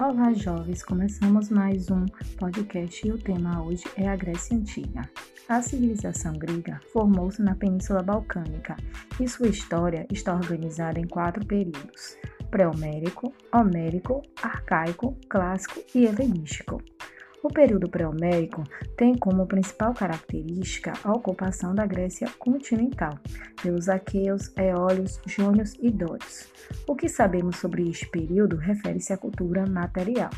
Olá, jovens! Começamos mais um podcast e o tema hoje é a Grécia Antiga. A civilização grega formou-se na Península Balcânica e sua história está organizada em quatro períodos: pré-homérico, homérico, arcaico, clássico e helenístico. O período pré-homérico tem como principal característica a ocupação da Grécia continental pelos aqueus, eólios, jônios e dórios. O que sabemos sobre este período refere-se à cultura material.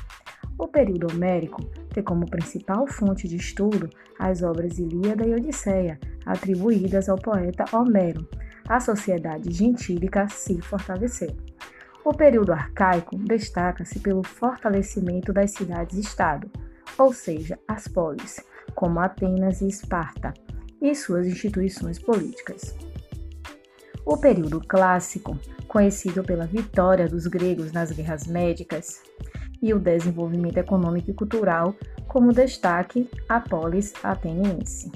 O período homérico tem como principal fonte de estudo as obras Ilíada e Odisseia, atribuídas ao poeta Homero. A sociedade gentílica se fortaleceu. O período arcaico destaca-se pelo fortalecimento das cidades-estado ou seja, as polis, como Atenas e Esparta, e suas instituições políticas. O período clássico, conhecido pela vitória dos gregos nas guerras médicas e o desenvolvimento econômico e cultural, como destaque a polis ateniense.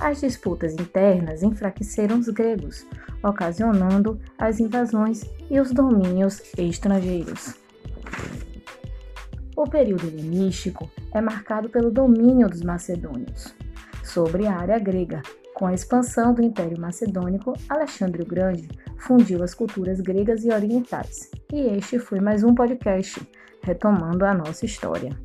As disputas internas enfraqueceram os gregos, ocasionando as invasões e os domínios estrangeiros. O período helenístico é marcado pelo domínio dos macedônios sobre a área grega. Com a expansão do Império Macedônico, Alexandre o Grande fundiu as culturas gregas e orientais. E este foi mais um podcast retomando a nossa história.